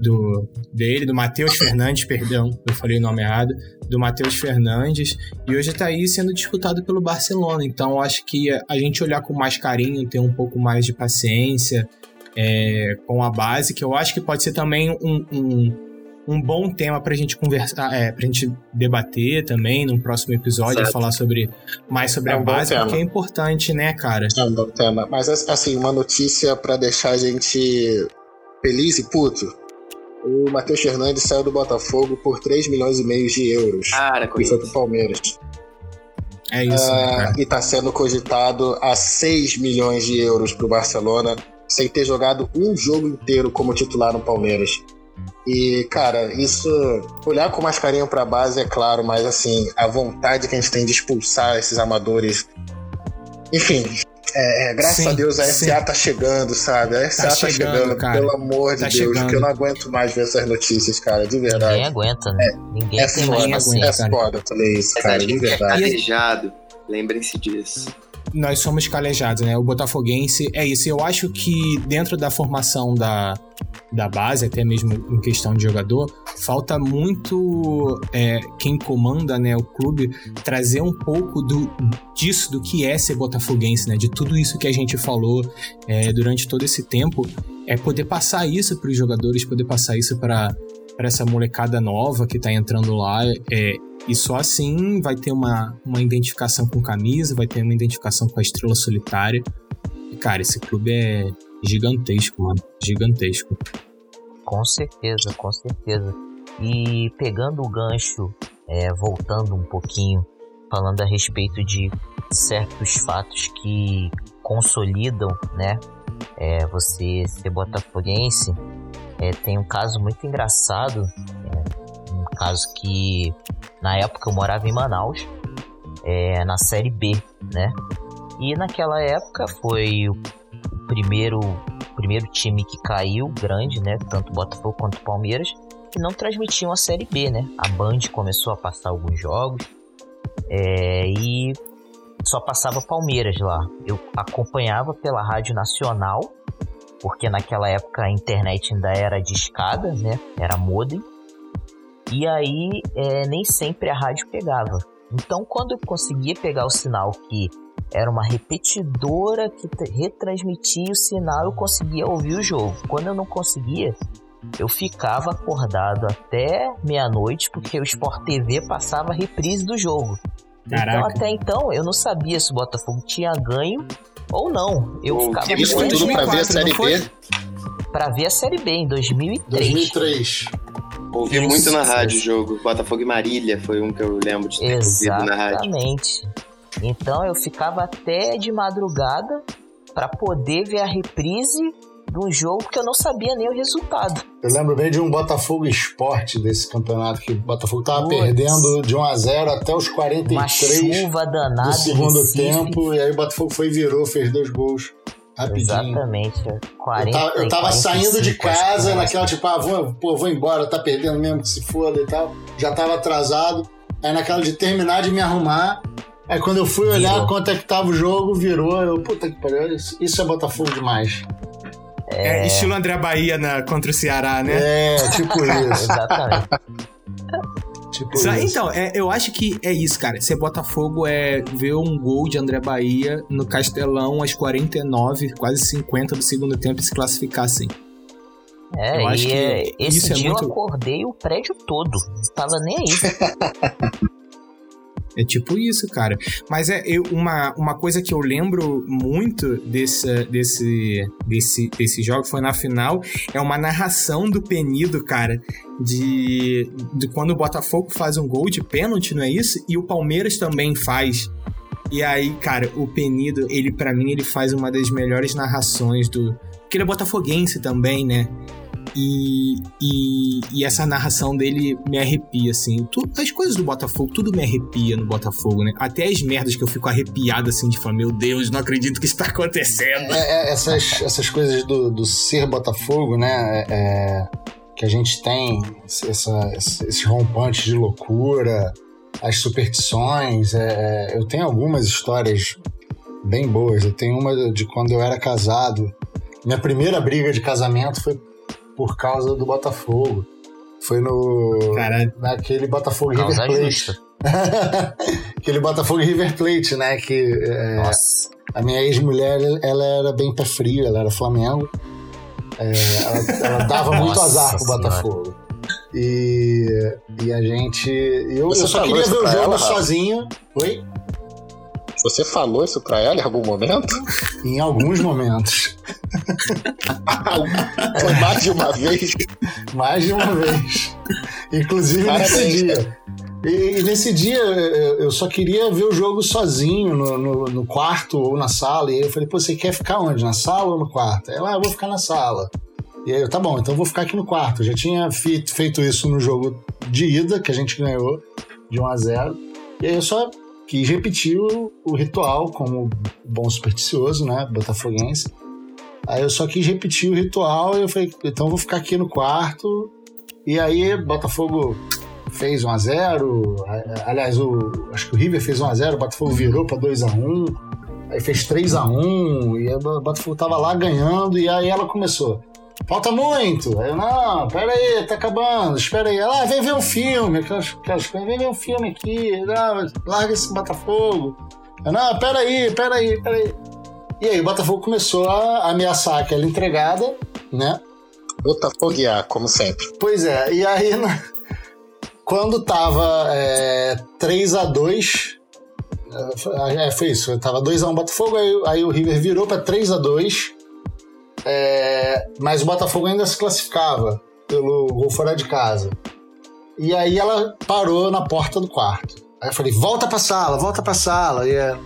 do dele, do Matheus Fernandes, perdão, eu falei o nome errado, do Matheus Fernandes, e hoje está aí sendo disputado pelo Barcelona. Então acho que a gente olhar com mais carinho, ter um pouco mais de paciência é, com a base, que eu acho que pode ser também um, um, um bom tema para a gente conversar, é, para a gente debater também num próximo episódio, certo. falar sobre mais sobre é um a base, porque é importante, né, cara? É um bom tema. Mas assim, uma notícia para deixar a gente feliz e puto o Matheus Fernandes saiu do Botafogo por 3 milhões e meio de euros. Cara, e foi pro Palmeiras. É isso, né, uh, e está sendo cogitado a 6 milhões de euros para o Barcelona, sem ter jogado um jogo inteiro como titular no Palmeiras. E, cara, isso. Olhar com mais carinho pra base, é claro, mas assim, a vontade que a gente tem de expulsar esses amadores. Enfim, é, é, graças sim, a Deus a SA sim. tá chegando, sabe? A SA tá, tá chegando, chegando pelo amor de tá Deus, chegando. que eu não aguento mais ver essas notícias, cara, de verdade. Ninguém aguenta, né? É, Ninguém é tem foda, mais paciência. É foda falei isso, cara, de verdade. calejado, lembrem-se disso nós somos calejados, né? O botafoguense é isso. Eu acho que dentro da formação da, da base, até mesmo em questão de jogador, falta muito é, quem comanda né, o clube trazer um pouco do, disso, do que é ser botafoguense, né? De tudo isso que a gente falou é, durante todo esse tempo, é poder passar isso para os jogadores, poder passar isso para essa molecada nova que está entrando lá. É, e só assim vai ter uma, uma identificação com camisa, vai ter uma identificação com a estrela solitária. E, cara, esse clube é gigantesco, mano. Gigantesco. Com certeza, com certeza. E pegando o gancho, é, voltando um pouquinho, falando a respeito de certos fatos que consolidam, né? É, você ser botafoguense. É, tem um caso muito engraçado, é, caso que na época eu morava em Manaus, é, na Série B, né? E naquela época foi o primeiro, primeiro time que caiu, grande, né? Tanto Botafogo quanto Palmeiras, que não transmitiam a Série B, né? A Band começou a passar alguns jogos é, e só passava Palmeiras lá. Eu acompanhava pela Rádio Nacional, porque naquela época a internet ainda era de escada, né? Era modem. E aí é, nem sempre a rádio pegava. Então, quando eu conseguia pegar o sinal que era uma repetidora que retransmitia o sinal, eu conseguia ouvir o jogo. Quando eu não conseguia, eu ficava acordado até meia-noite, porque o Sport TV passava a reprise do jogo. Então, Caraca. Então, até então, eu não sabia se o Botafogo tinha ganho ou não. Eu ficava Isso foi tudo pra ver a Série B? Pra ver a Série B em 2003. 2003. Ouvi Isso. muito na rádio o jogo. Botafogo e Marília foi um que eu lembro de ter Exatamente. ouvido na rádio. Exatamente. Então eu ficava até de madrugada para poder ver a reprise de um jogo que eu não sabia nem o resultado. Eu lembro bem de um Botafogo Esporte desse campeonato, que o Botafogo tava Puts. perdendo de 1 a 0 até os 43 Uma chuva danada do segundo Recife. tempo, e aí o Botafogo foi e virou, fez dois gols. Rapidinho. Exatamente. 40, eu tava, eu tava saindo de casa naquela, tipo, ah, vou, pô, vou embora, tá perdendo mesmo que se foda e tal. Já tava atrasado. Aí naquela de terminar de me arrumar. Aí quando eu fui olhar virou. quanto é que tava o jogo, virou. Eu, puta que pariu, isso, isso é Botafogo demais. É, é estilo André Bahia na, contra o Ceará, né? É, tipo isso. Exatamente. Tipo então, é, eu acho que é isso, cara. Ser Botafogo é ver um gol de André Bahia no Castelão às 49, quase 50 do segundo tempo e se classificar assim. É, eu acho que é, esse isso é dia é muito... eu acordei o prédio todo. Não tava nem aí. É tipo isso, cara. Mas é eu, uma, uma coisa que eu lembro muito desse, desse, desse, desse jogo foi na final, é uma narração do Penido, cara, de, de quando o Botafogo faz um gol de pênalti, não é isso? E o Palmeiras também faz. E aí, cara, o Penido, ele para mim, ele faz uma das melhores narrações do. Porque ele é botafoguense também, né? E, e, e, essa narração dele me arrepia, assim. as coisas do Botafogo, tudo me arrepia no Botafogo, né? Até as merdas que eu fico arrepiado, assim, de falar, meu Deus, não acredito que isso tá acontecendo. É, é, essas, essas coisas do, do ser Botafogo, né? É, é que a gente tem, essa, esses rompantes de loucura, as superstições. É, é, eu tenho algumas histórias bem boas. Eu tenho uma de quando eu era casado. Minha primeira briga de casamento foi por causa do Botafogo. Foi no. Caralho. Naquele Botafogo River Plate. Aquele Botafogo River Plate, né? Que. É, Nossa. A minha ex-mulher, ela era bem pé frio, ela era Flamengo. É, ela, ela, dava muito azar pro Botafogo. E, e a gente. Eu, eu só queria ver o jogo ela, sozinho. Oi? Você falou isso pra ela em algum momento? Em alguns momentos. Foi mais de uma vez? Mais de uma vez. Inclusive Parabéns, nesse dia. E, nesse dia eu só queria ver o jogo sozinho no, no, no quarto ou na sala. E aí eu falei, pô, você quer ficar onde? Na sala ou no quarto? Ela, ah, eu vou ficar na sala. E aí eu, tá bom, então eu vou ficar aqui no quarto. Eu já tinha feito isso no jogo de ida, que a gente ganhou de 1 a 0 E aí eu só quis repetir o, ritual como bom supersticioso, né? Botafoguense. Aí eu só quis repetir o ritual e eu falei, então vou ficar aqui no quarto. E aí Botafogo fez 1x0. Aliás, o, acho que o River fez 1x0, o Botafogo virou pra 2x1. Aí fez 3x1. E aí o Botafogo tava lá ganhando. E aí ela começou. Falta muito. Eu, não, pera aí, tá acabando, espera aí. Ah, vem ver um filme, aquelas, aquelas coisas, vem ver um filme aqui, não, larga esse Botafogo. Eu, não, pera aí, pera aí, pera aí. E aí o Botafogo começou a ameaçar aquela entregada, né? Botafoguear, como sempre. Pois é, e aí na- quando tava é, 3x2, é, foi isso, tava 2x1 Botafogo, aí, aí o River virou pra 3x2, é, mas o Botafogo ainda se classificava pelo gol fora de casa. E aí ela parou na porta do quarto. Aí eu falei, volta pra sala, volta pra sala. E é,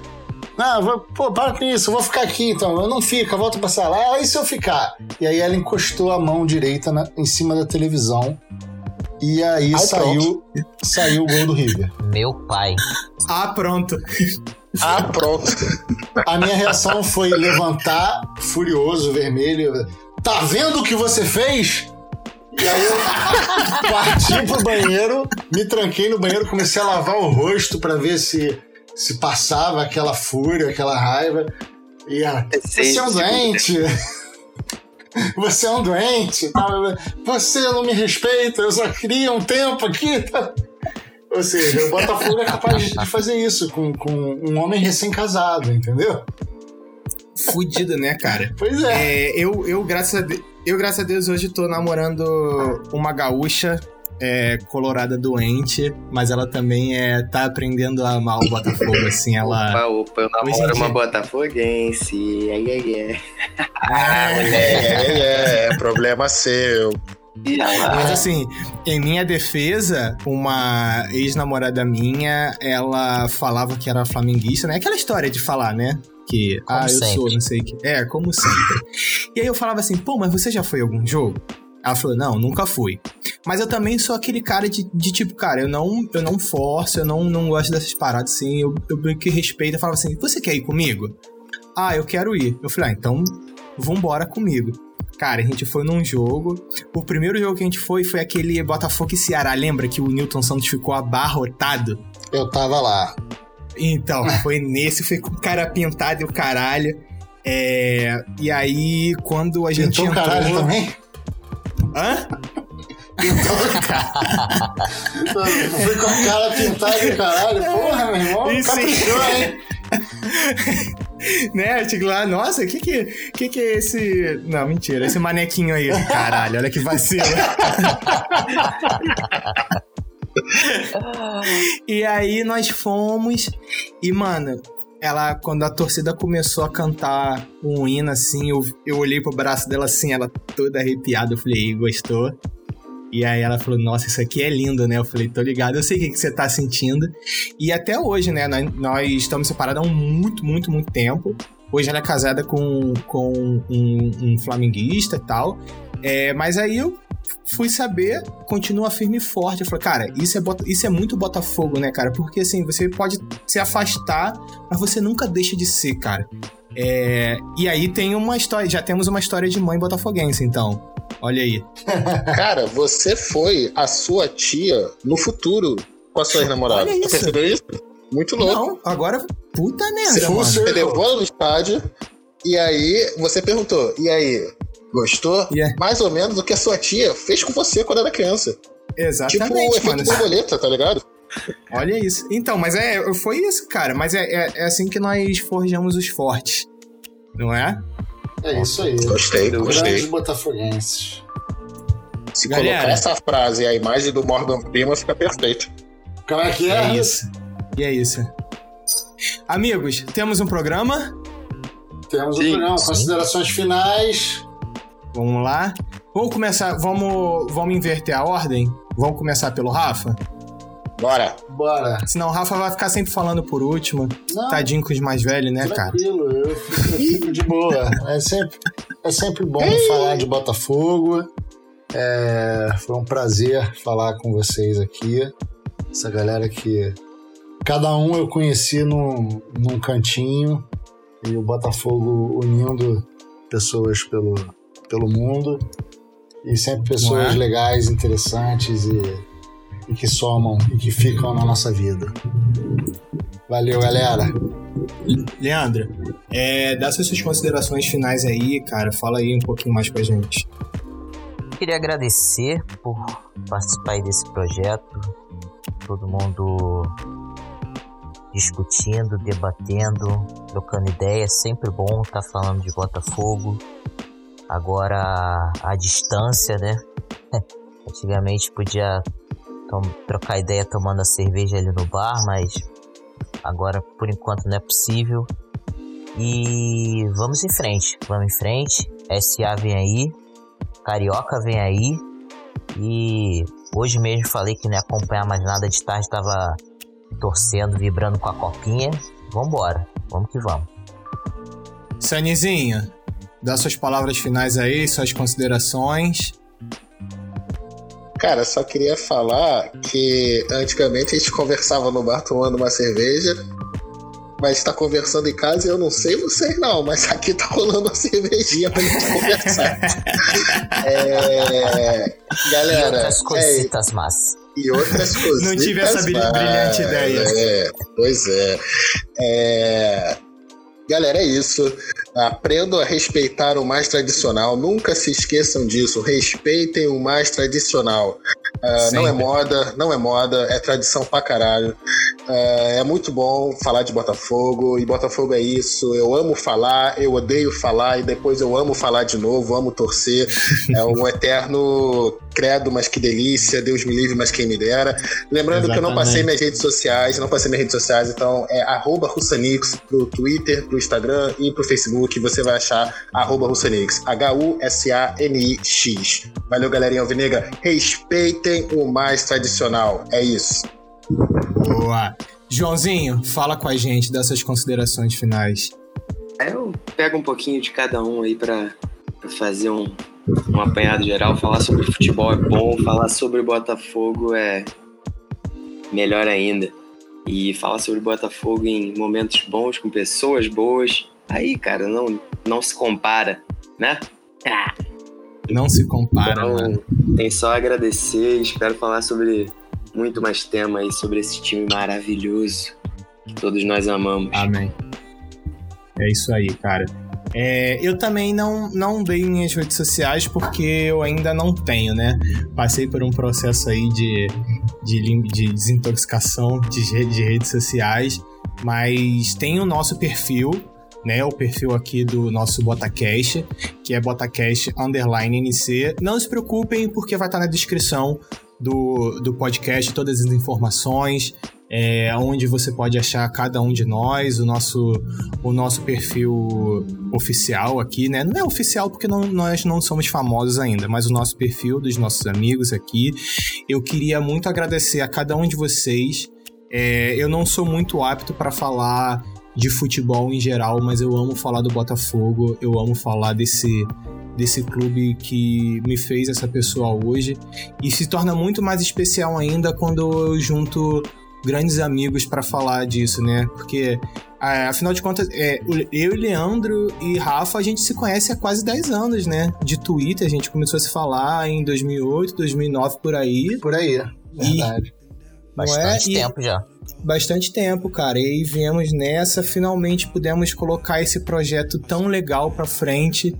não, pô, para com isso, eu vou ficar aqui então. Eu não fica, volta pra sala. Ah, e se eu ficar? E aí ela encostou a mão direita na- em cima da televisão. E aí Ai, saiu, saiu o gol do River. Meu pai. Ah, pronto. Ah, pronto. A minha reação foi levantar, furioso, vermelho. Tá vendo o que você fez? E aí eu parti pro banheiro, me tranquei no banheiro, comecei a lavar o rosto pra ver se, se passava aquela fúria, aquela raiva. E ela, você é um doente. Você é um doente. Você não me respeita, eu só queria um tempo aqui. Tá? Ou seja, o Botafogo é capaz de fazer isso com, com um homem recém-casado, entendeu? Fudido, né, cara? Pois é. É, eu, eu, graças a Deus, eu, graças a Deus, hoje tô namorando uma gaúcha é, colorada doente, mas ela também é, tá aprendendo a amar o Botafogo, assim, ela... Opa, opa, eu namoro uma botafoguense. Ai, ai, ai. É, é, é, problema seu. Mas assim, em minha defesa, uma ex-namorada minha, ela falava que era flamenguista, né? Aquela história de falar, né? Que, Como ah, eu sempre. sou, não sei o que. É, como sempre. e aí eu falava assim, pô, mas você já foi a algum jogo? Ela falou, não, nunca fui. Mas eu também sou aquele cara de, de tipo, cara, eu não, eu não forço, eu não, não gosto dessas paradas assim, eu, eu meio que respeito. Eu falava assim, você quer ir comigo? Ah, eu quero ir. Eu falei, ah, então vambora comigo. Cara, a gente foi num jogo. O primeiro jogo que a gente foi foi aquele Botafogo e Ceará. Lembra que o Newton Santos ficou abarrotado? Eu tava lá. Então, foi nesse, foi com cara pintado e o caralho. É, e aí, quando a gente Pintou o entrou... caralho também? Hã? Fui com a cara pintada e caralho. Porra, meu irmão, Isso, caprichou, hein? né? Eu digo lá, nossa, o que que, que que é esse... Não, mentira, esse manequinho aí. Caralho, olha que vacilo. e aí nós fomos e, mano, ela, quando a torcida começou a cantar um hino assim, eu, eu olhei pro braço dela assim, ela toda arrepiada, eu falei, "Ih, gostou? E aí ela falou, nossa, isso aqui é lindo, né? Eu falei, tô ligado, eu sei o que, você tá sentindo. E até hoje, né, nós, nós estamos separados há muito, muito, muito tempo. Hoje ela é casada com, com um, um flamenguista e tal. É, mas aí eu fui saber, continua firme e forte. Eu falei, cara, isso é, isso é muito Botafogo, né, cara? Porque assim, você pode se afastar, mas você nunca deixa de ser, cara. É, e aí tem uma história, já temos uma história de mãe botafoguense, então. Olha aí. Cara, você foi a sua tia no futuro com a sua ex-namorada. Olha Você isso. percebeu isso? Muito louco. Não, agora, puta merda, Você, levou ela no estádio e aí você perguntou, e aí, gostou? Aí? Mais ou menos o que a sua tia fez com você quando era criança. tipo o Exatamente, efeito borboleta, tá ligado? Olha isso. Então, mas é, foi isso, cara. Mas é, é, é assim que nós forjamos os fortes. Não é? É isso aí. Gostei, Grandes gostei. botafoguenses. Se Galera. colocar essa frase e a imagem do Morgan Prima, fica perfeito. Como é que é? É isso. E é isso. Amigos, temos um programa. Temos Sim, programa. sim. Considerações finais. Vamos lá. Vamos começar. Vamos, vamos inverter a ordem? Vamos começar pelo Rafa? Bora. Bora. Senão o Rafa vai ficar sempre falando por último. Não, Tadinho com os mais velhos, né, cara? tranquilo, eu fico, de boa. É sempre, é sempre bom falar de Botafogo. É, foi um prazer falar com vocês aqui. Essa galera que cada um eu conheci num, num cantinho e o Botafogo unindo pessoas pelo, pelo mundo e sempre pessoas Não é? legais, interessantes e, e que somam e que ficam na nossa vida. Valeu, galera. Leandro, é, dá suas considerações finais aí, cara. Fala aí um pouquinho mais com a gente. Queria agradecer por participar desse projeto. Todo mundo discutindo, debatendo, trocando ideias. Sempre bom estar falando de Botafogo. Agora a distância, né? Antigamente podia trocar ideia tomando a cerveja ali no bar, mas agora por enquanto não é possível. E vamos em frente, vamos em frente. SA vem aí, Carioca vem aí. E hoje mesmo falei que não ia acompanhar mais nada de tarde, tava torcendo, vibrando com a copinha. Vambora, vamos que vamos. Sanizinho, dá suas palavras finais aí, suas considerações. Cara, só queria falar que antigamente a gente conversava no bar tomando uma cerveja, mas tá conversando em casa e eu não sei vocês não, mas aqui tá rolando uma cervejinha pra gente conversar. é... E Galera, outras é, coisitas mas e outras coisas. Não tive essa bri- brilhante ideia. É, pois é. É, Galera, é isso. Aprendam a respeitar o mais tradicional. Nunca se esqueçam disso. Respeitem o mais tradicional. Ah, não é moda, não é moda, é tradição pra caralho. Ah, é muito bom falar de Botafogo, e Botafogo é isso. Eu amo falar, eu odeio falar, e depois eu amo falar de novo, amo torcer. É um eterno credo, mas que delícia. Deus me livre, mas quem me dera. Lembrando que eu não Exatamente. passei minhas redes sociais, não passei minhas redes sociais, então é arroba Russanix pro Twitter, pro Instagram e pro Facebook. Você vai achar arroba Russanix. H-U-S-A-N-I-X. Valeu, galerinha alvinegra. Respeitem o mais tradicional. É isso. Boa. Joãozinho, fala com a gente, dá suas considerações finais. Aí eu pego um pouquinho de cada um aí pra fazer um, um apanhado geral. Falar sobre futebol é bom, falar sobre Botafogo é melhor ainda. E falar sobre Botafogo em momentos bons, com pessoas boas. Aí, cara, não, não se compara, né? Ah, Não se compara, então, mano. tem só a agradecer e espero falar sobre muito mais tema aí, sobre esse time maravilhoso que todos nós amamos. Amém. É isso aí, cara. É, eu também não, não dei minhas redes sociais porque eu ainda não tenho, né? Passei por um processo aí de, de, de desintoxicação de, de redes sociais, mas tem o nosso perfil, né? O perfil aqui do nosso Botacast, que é Botacast Underline NC. Não se preocupem porque vai estar na descrição do, do podcast todas as informações, é, onde você pode achar cada um de nós, o nosso, o nosso perfil oficial aqui, né? Não é oficial porque não- nós não somos famosos ainda, mas o nosso perfil dos nossos amigos aqui. Eu queria muito agradecer a cada um de vocês. É, eu não sou muito apto para falar de futebol em geral, mas eu amo falar do Botafogo, eu amo falar desse desse clube que me fez essa pessoa hoje e se torna muito mais especial ainda quando eu junto grandes amigos para falar disso, né? Porque afinal de contas, é, eu e Leandro e Rafa, a gente se conhece há quase 10 anos, né? De Twitter, a gente começou a se falar em 2008, 2009 por aí. Por aí, verdade. bastante E- tempo já. bastante tempo, cara. E aí viemos nessa, finalmente pudemos colocar esse projeto tão legal pra frente.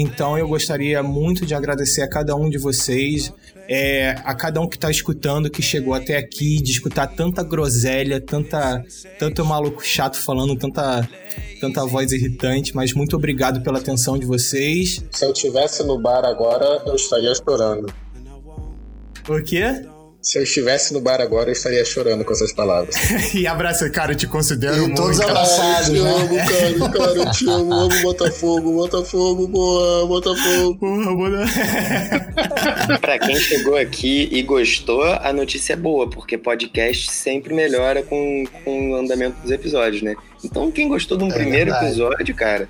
Então eu gostaria muito de agradecer a cada um de vocês, é, a cada um que tá escutando, que chegou até aqui, de escutar tanta groselha, tanta, tanto maluco chato falando, tanta, tanta voz irritante, mas muito obrigado pela atenção de vocês. Se eu tivesse no bar agora, eu estaria chorando. O quê? Se eu estivesse no bar agora, eu estaria chorando com essas palavras. e abraça, cara, eu te considero E muito. todos abraçados, eu te né? amo, cara, cara, eu te amo, amo Botafogo, Botafogo, boa, Botafogo. Porra, mano. Pra quem chegou aqui e gostou, a notícia é boa, porque podcast sempre melhora com, com o andamento dos episódios, né? Então, quem gostou de um É primeiro verdade. episódio, cara,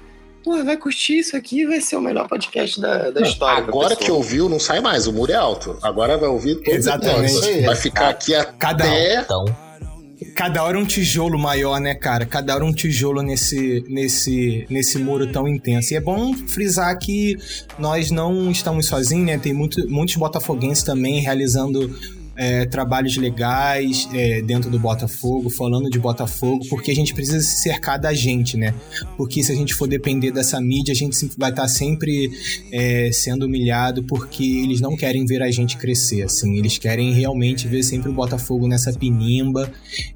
pô, vai curtir isso aqui, vai ser o melhor podcast da, da história. Agora que ouviu, não sai mais, o muro é alto. Agora vai ouvir todos os Exatamente. episódios. Vai ficar aqui Cada até... Então, Cada hora um tijolo maior, né, cara? Cada hora um tijolo nesse, nesse, nesse muro tão intenso. E é bom frisar que nós não estamos sozinhos, né? Tem muito, muitos botafoguenses também realizando é, trabalhos legais é, dentro do Botafogo, falando de Botafogo, porque a gente precisa se cercar da gente, né? Porque se a gente for depender dessa mídia, a gente vai estar sempre é, sendo humilhado, porque eles não querem ver a gente crescer, assim. Eles querem realmente ver sempre o Botafogo nessa pinimba,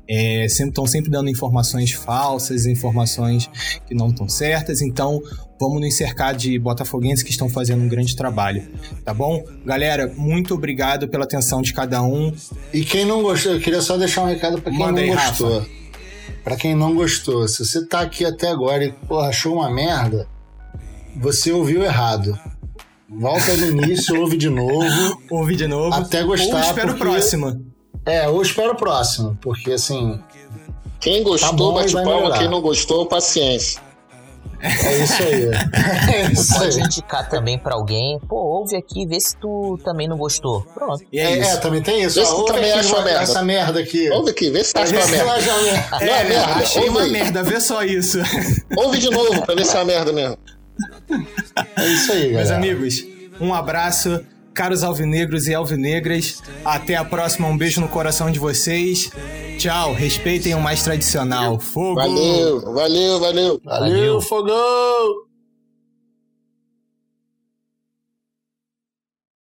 é, sempre estão sempre dando informações falsas, informações que não estão certas. Então, vamos nos cercar de botafoguenses que estão fazendo um grande trabalho, tá bom? Galera, muito obrigado pela atenção de cada um. E quem não gostou, eu queria só deixar um recado pra quem Manda não aí, gostou. Pra quem não gostou, se você tá aqui até agora e porra, achou uma merda, você ouviu errado. Volta no início, ouve de novo. Ouve de novo. Até gostar, Ou espera o porque- próximo. É, ou espera o próximo, porque assim, Quem gostou, Tá bom, bate palma. Quem não gostou, paciência. É isso aí. É isso pode aí. indicar também pra alguém. Pô, ouve aqui, vê se tu também não gostou. Pronto. E é, É, isso. é, também tem isso. Vê se tu ouve também acha uma merda. essa merda aqui. Ouve aqui, vê se tu merda. acha uma merda. Não é É, merda? achei Ouve uma aí. merda, vê só isso. Ouve de novo pra ver se é uma merda mesmo. É isso aí, Meus galera. amigos, um abraço. Caros alvinegros e alvinegras, até a próxima. Um beijo no coração de vocês. Tchau, respeitem o mais tradicional. Fogo! Valeu, valeu, valeu. Valeu, fogão!